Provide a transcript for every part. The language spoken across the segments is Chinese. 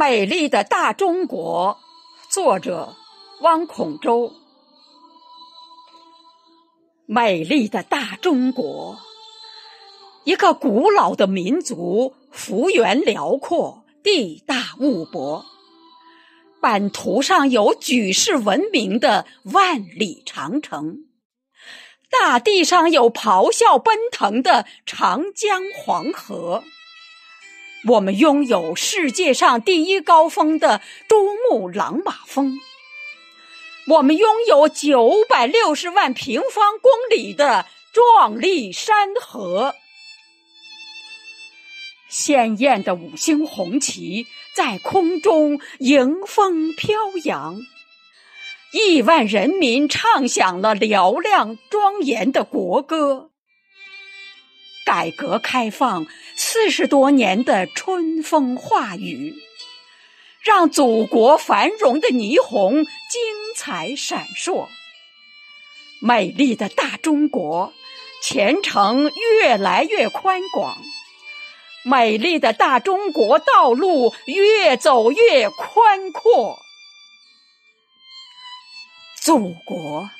美丽的大中国，作者汪孔周。美丽的大中国，一个古老的民族，幅员辽阔，地大物博，版图上有举世闻名的万里长城，大地上有咆哮奔腾的长江黄河。我们拥有世界上第一高峰的珠穆朗玛峰，我们拥有九百六十万平方公里的壮丽山河，鲜艳的五星红旗在空中迎风飘扬，亿万人民唱响了嘹亮庄严的国歌。改革开放四十多年的春风化雨，让祖国繁荣的霓虹精彩闪烁。美丽的大中国，前程越来越宽广。美丽的大中国，道路越走越宽阔。祖国，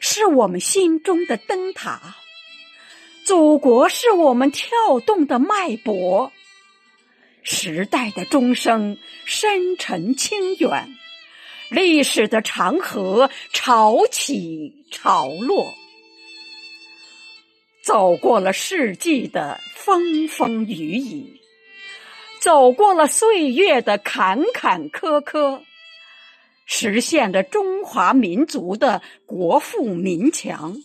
是我们心中的灯塔。祖国是我们跳动的脉搏，时代的钟声深沉清远，历史的长河潮起潮落，走过了世纪的风风雨雨，走过了岁月的坎坎坷坷，实现了中华民族的国富民强。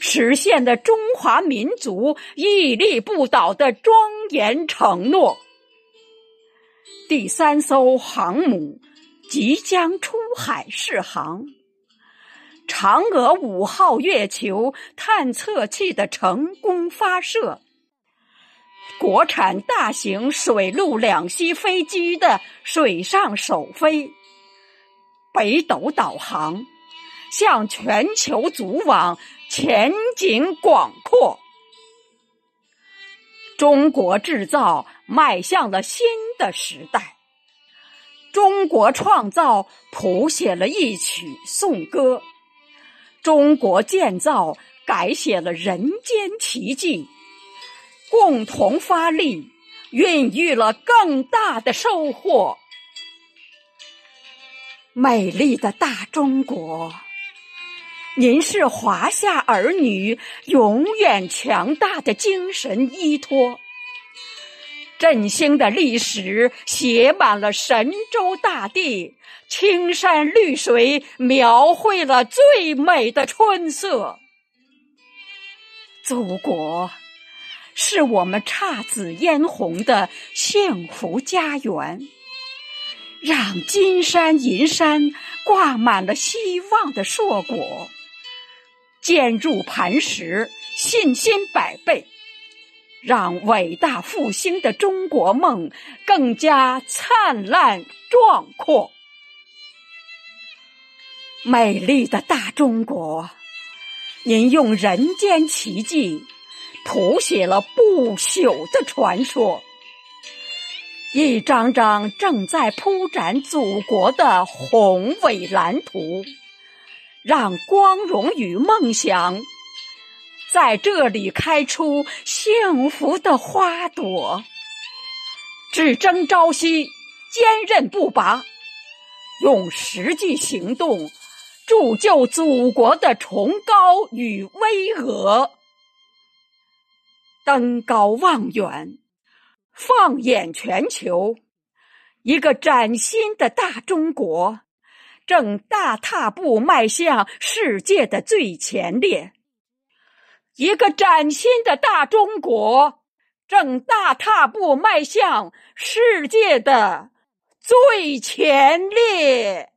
实现的中华民族屹立不倒的庄严承诺。第三艘航母即将出海试航，嫦娥五号月球探测器的成功发射，国产大型水陆两栖飞机的水上首飞，北斗导航。向全球组网前景广阔，中国制造迈向了新的时代，中国创造谱写了一曲颂歌，中国建造改写了人间奇迹，共同发力，孕育了更大的收获。美丽的大中国。您是华夏儿女永远强大的精神依托。振兴的历史写满了神州大地，青山绿水描绘了最美的春色。祖国是我们姹紫嫣红的幸福家园，让金山银山挂满了希望的硕果。坚如磐石，信心百倍，让伟大复兴的中国梦更加灿烂壮阔。美丽的大中国，您用人间奇迹谱写了不朽的传说，一张张正在铺展祖国的宏伟蓝图。让光荣与梦想在这里开出幸福的花朵，只争朝夕，坚韧不拔，用实际行动铸就祖国的崇高与巍峨。登高望远，放眼全球，一个崭新的大中国。正大踏步迈向世界的最前列，一个崭新的大中国正大踏步迈向世界的最前列。